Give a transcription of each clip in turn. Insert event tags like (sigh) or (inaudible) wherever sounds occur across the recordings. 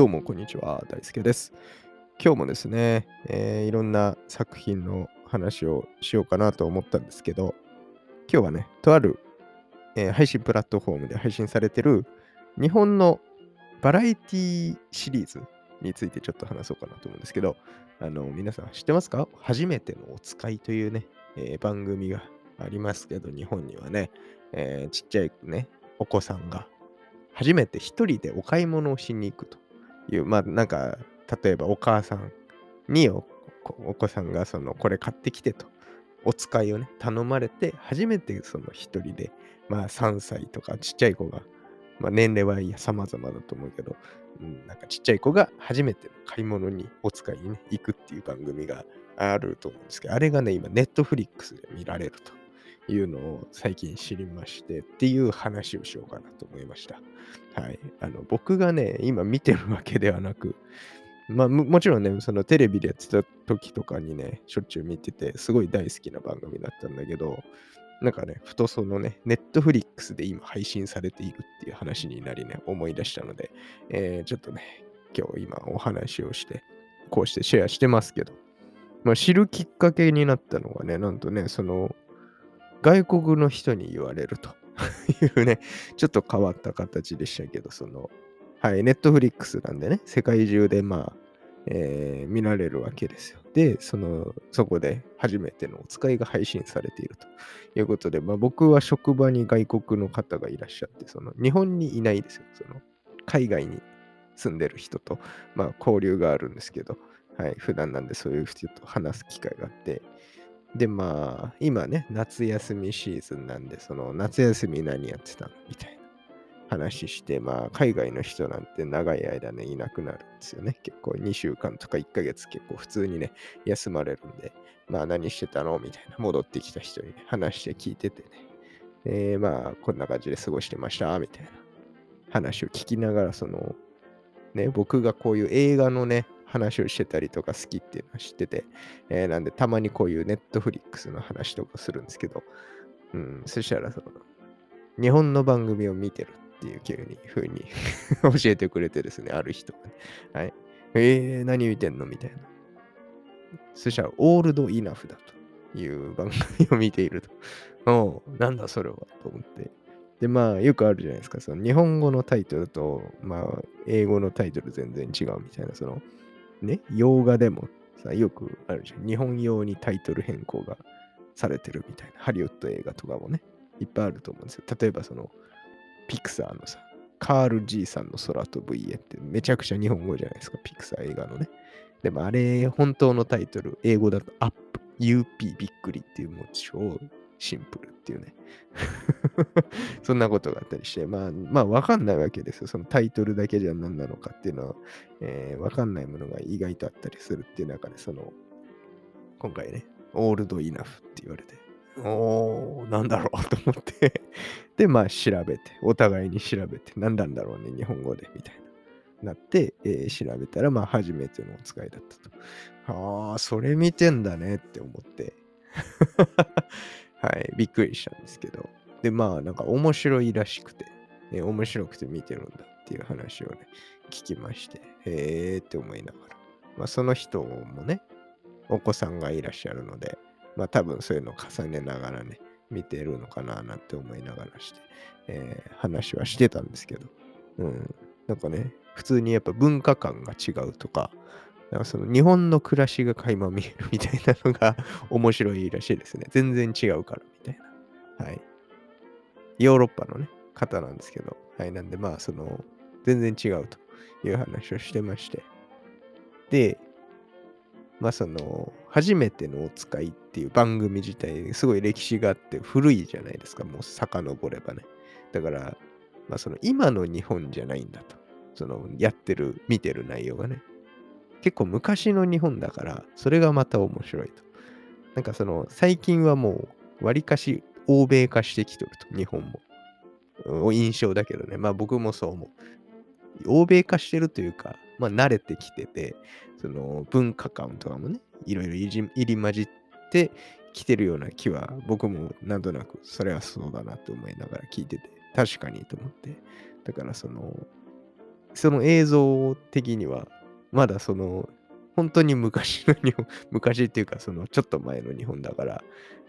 どうもこんにちは、大輔です。今日もですね、えーいろんな作品の話をしようかなと思ったんですけど、今日はね、とある、えー配信プラットフォームで配信されてる日本のバラエティシリーズについてちょっと話そうかなと思うんですけど、あの、皆さん知ってますか？初めてのお使いというね、えー番組がありますけど、日本にはね、えちっちゃいね、お子さんが初めて一人でお買い物をしに行くと。いう、まあなんか、例えばお母さんにお子さんがそのこれ買ってきてと、お使いをね、頼まれて、初めてその一人で、まあ3歳とかちっちゃい子が、まあ年齢はいや様々だと思うけど、うん、なんかちっちゃい子が初めての買い物にお使いにね、行くっていう番組があると思うんですけど、あれがね、今、ネットフリックスで見られると。いうのを最近知りましてっていう話をしようかなと思いました。はい。あの、僕がね、今見てるわけではなく、まあ、もちろんね、そのテレビでやってた時とかにね、しょっちゅう見てて、すごい大好きな番組だったんだけど、なんかね、ふとそのね、ネットフリックスで今配信されているっていう話になりね、思い出したので、えーちょっとね、今日今お話をして、こうしてシェアしてますけど、まあ、知るきっかけになったのがね、なんとね、その、外国の人に言われると (laughs) いうね、ちょっと変わった形でしたけど、その、はい、ネットフリックスなんでね、世界中でまあ、えー見られるわけですよ。で、その、そこで初めてのお使いが配信されているということで、まあ僕は職場に外国の方がいらっしゃって、その、日本にいないですよ。その、海外に住んでる人と、まあ交流があるんですけど、はい、普段なんでそういう人と話す機会があって、で、まあ、今ね、夏休みシーズンなんで、その夏休み何やってたの？みたいな話して、まあ、海外の人なんて長い間ね、いなくなるんですよね。結構2週間とか1ヶ月結構普通にね、休まれるんで、まあ何してたの？みたいな、戻ってきた人にね、話して聞いててね。えまあ、こんな感じで過ごしてました、みたいな話を聞きながら、その、ね、僕がこういう映画のね、話をしてたりとか好きっていうのは知ってて、えーなんでたまにこういうネットフリックスの話とかするんですけど、うん、そしたらその、日本の番組を見てるっていう急に風に (laughs) 教えてくれてですね、ある人がね。はい。えー、何見てんのみたいな。そしたら、オールドイナフだという番組を見ていると。(laughs) おうなんだそれはと思って。で、まあ、よくあるじゃないですか。その日本語のタイトルと、まあ、英語のタイトル全然違うみたいな、その、ね、洋画でもさ、よくあるじゃん。日本用にタイトル変更がされてるみたいな。ハリウッド映画とかもね、いっぱいあると思うんですよ。例えばその、ピクサーのさ、カール G さんの空飛ぶ家ってめちゃくちゃ日本語じゃないですか。ピクサー映画のね。でもあれ、本当のタイトル、英語だとアップ、UP びっくりっていうもう超シンプルっていうね。(laughs) そんなことがあったりして、まあ、まあ、わかんないわけですよ。そのタイトルだけじゃ何なのかっていうのは、えーわかんないものが意外とあったりするっていう中で、その、今回ね、オールドイナフって言われて、おー、なんだろう (laughs) と思って、で、まあ調べて、お互いに調べて、何なんだろうね、日本語で、みたいな。なって、えー調べたら、まあ初めてのお使いだったと。ああ、それ見てんだねって思って、はい、びっくりしたんですけど。で、まあなんか面白いらしくて、ね、面白くて見てるんだっていう話をね、聞きまして、へーって思いながら。まあその人もね、お子さんがいらっしゃるので、まあ多分そういうのを重ねながらね、見てるのかななんて思いながらして、えー話はしてたんですけど、うん、なんかね、普通にやっぱ文化観が違うとか、なんかその日本の暮らしが垣間見えるみたいなのが面白いらしいですね。全然違うからみたいな。はい。ヨーロッパのね、方なんですけど、はい。なんでまあその、全然違うという話をしてまして。で、まあその、初めてのお使いっていう番組自体、すごい歴史があって古いじゃないですか、もう遡ればね。だから、まあその今の日本じゃないんだと。そのやってる、見てる内容がね。結構昔の日本だから、それがまた面白いと。なんかその、最近はもう、わりかし欧米化してきてると、日本も。印象だけどね。まあ僕もそう思う。欧米化してるというか、まあ慣れてきてて、その文化観とかもね、いろいろ入り混じってきてるような気は、僕もなんとなくそれはそうだなと思いながら聞いてて、確かにと思って。だからその、その映像的には、まだその、本当に昔の日本、(laughs) 昔っていうか、そのちょっと前の日本だから、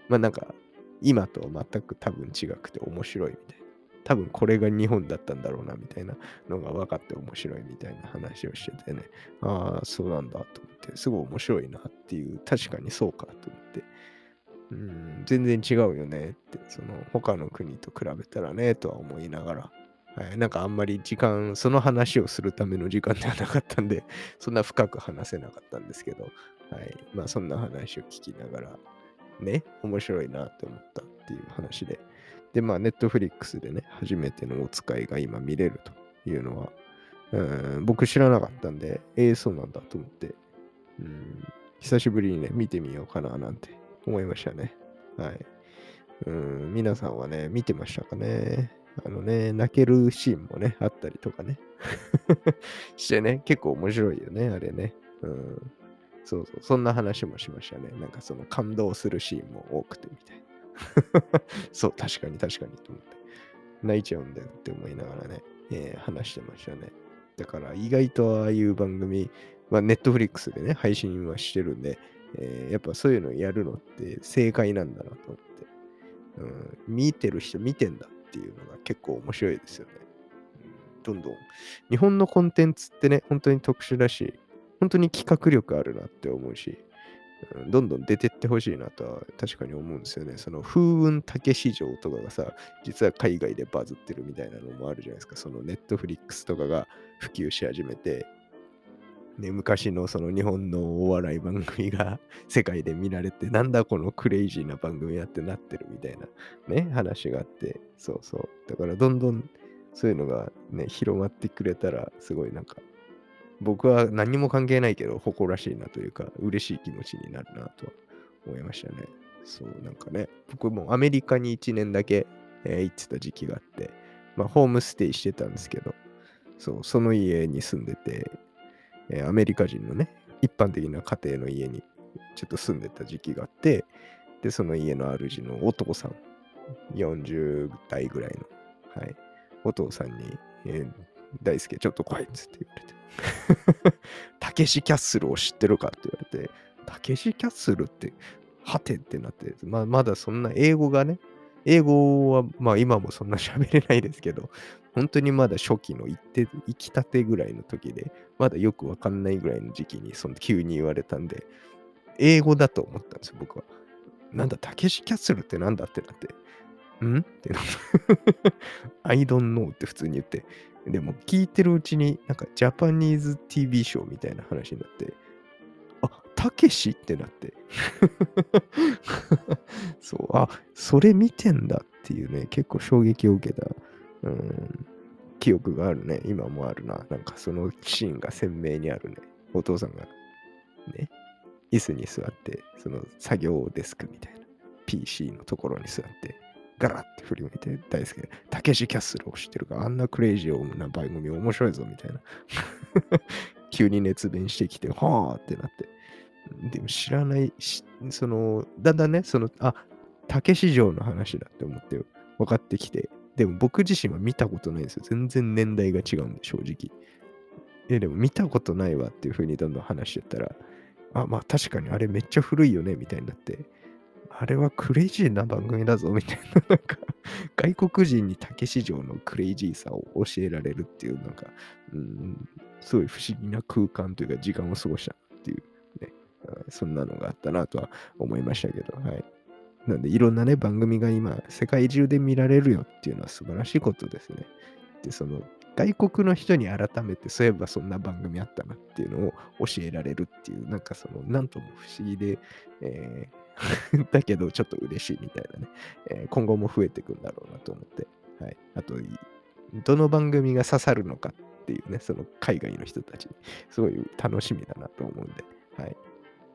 まあなんか、今とは全く多分違くて面白いみたいな。多分これが日本だったんだろうなみたいなのが分かって面白いみたいな話をしててね、ああ、そうなんだと思って、すごい面白いなっていう、確かにそうかと思って、うん、全然違うよねって、その他の国と比べたらね、とは思いながら、はい、なんかあんまり時間、その話をするための時間ではなかったんで、(laughs) そんな深く話せなかったんですけど、はい、まあそんな話を聞きながら、ね、面白いなって思ったっていう話で。で、まあ、ネットフリックスでね、初めてのお使いが今見れるというのは、うん僕知らなかったんで、ええー、そうなんだと思って、うん、久しぶりにね、見てみようかななんて思いましたね。はい。うん、皆さんはね、見てましたかね？あのね、泣けるシーンもね、あったりとかね。(laughs) してね、結構面白いよね、あれね。うん。そうそう、そんな話もしましたね。なんかその感動するシーンも多くてみたいな。(laughs) そう、確かに確かにと思って。泣いちゃうんだよって思いながらね、えー、話してましたね。だから意外とああいう番組、まあ、ネットフリックスでね、配信はしてるんで、えー、やっぱそういうのやるのって正解なんだなと思って。うん、見てる人見てんだていうのが結構面白いですよね。どんどん。日本のコンテンツってね、本当に特殊だし、本当に企画力あるなって思うし、うん、どんどん出てってほしいなとは確かに思うんですよね。その風雲竹市場とかがさ、実は海外でバズってるみたいなのもあるじゃないですか。そのネットフリックスとかが普及し始めて、ね、昔のその日本のお笑い番組が (laughs) 世界で見られて、なんだこのクレイジーな番組やってなってるみたいなね、話があって、そうそう。だからどんどんそういうのがね、広まってくれたら、すごいなんか、僕は何も関係ないけど、誇らしいなというか、嬉しい気持ちになるなと思いましたね。そう、なんかね、僕もアメリカに1年だけ、えー、行ってた時期があって、まあ、ホームステイしてたんですけど、そう、その家に住んでて、えー、アメリカ人のね、一般的な家庭の家にちょっと住んでた時期があって、で、その家の主のお父さん、40代ぐらいの、はい、お父さんに、えー、大輔、ちょっと来いっつって言われて、(laughs) たけしキャッスルを知ってるかって言われて、たけしキャッスルって、はてってなって、ま、まだそんな英語がね、英語はまあ今もそんな喋れないですけど、(laughs) 本当にまだ初期の行って行きたてぐらいの時で、まだよくわかんないぐらいの時期にその急に言われたんで、英語だと思ったんですよ、僕は。なんだ、たけしキャッスルってなんだってなって、ん？ってなって、(laughs) I don't know って普通に言って、でも聞いてるうちになんかジャパニーズ TV ショーみたいな話になって、たけしってなって。(laughs) そう、あ、それ見てんだっていうね、結構衝撃を受けた、うん、記憶があるね。今もあるな。なんかそのシーンが鮮明にあるね。お父さんがね、椅子に座って、その作業デスクみたいな PC のところに座って、ガラッて振り向いて大好きで、たけしキャッスルを知ってるから、あんなクレイジーな番組面白いぞみたいな。(laughs) 急に熱弁してきて、はあってなって。でも知らないし、その、だんだんね、その、あ、竹市場の話だって思って分かってきて、でも僕自身は見たことないんですよ。全然年代が違うんで、正直。え、でも見たことないわっていう風にどんどん話してたら、あ、まあ確かにあれめっちゃ古いよね、みたいになって、あれはクレイジーな番組だぞ、みたいな、(laughs) なんか、外国人に竹市場のクレイジーさを教えられるっていう、なんか、うん、すごい不思議な空間というか時間を過ごしたっていう、そんなのがあったなとは思いましたけど、はい。なんでいろんなね、番組が今、世界中で見られるよっていうのは素晴らしいことですね。で、その、外国の人に改めて、そういえばそんな番組あったなっていうのを教えられるっていう、なんかその、なんとも不思議で、えー (laughs) だけどちょっと嬉しいみたいなね、えー、今後も増えていくんだろうなと思って、はい。あと、どの番組が刺さるのかっていうね、その海外の人たちに、すごい楽しみだなと思うんで、はい。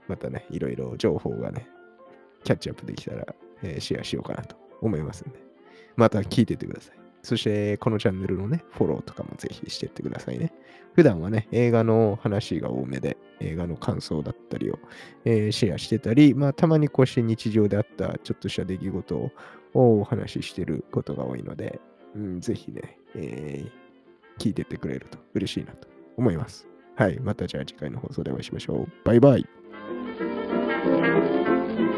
またね、いろいろ情報がね、キャッチアップできたら、えー、シェアしようかなと思いますんで、また聞いててください。そして、このチャンネルのね、フォローとかもぜひしてってくださいね。普段はね、映画の話が多めで、映画の感想だったりを、えー、シェアしてたり、まあ、たまにこうして日常であったちょっとした出来事をお話ししてることが多いので、うん、ぜひね、えー、聞いててくれると嬉しいなと思います。はい。またじゃあ次回の放送でお会いしましょう。バイバイ。Thank you.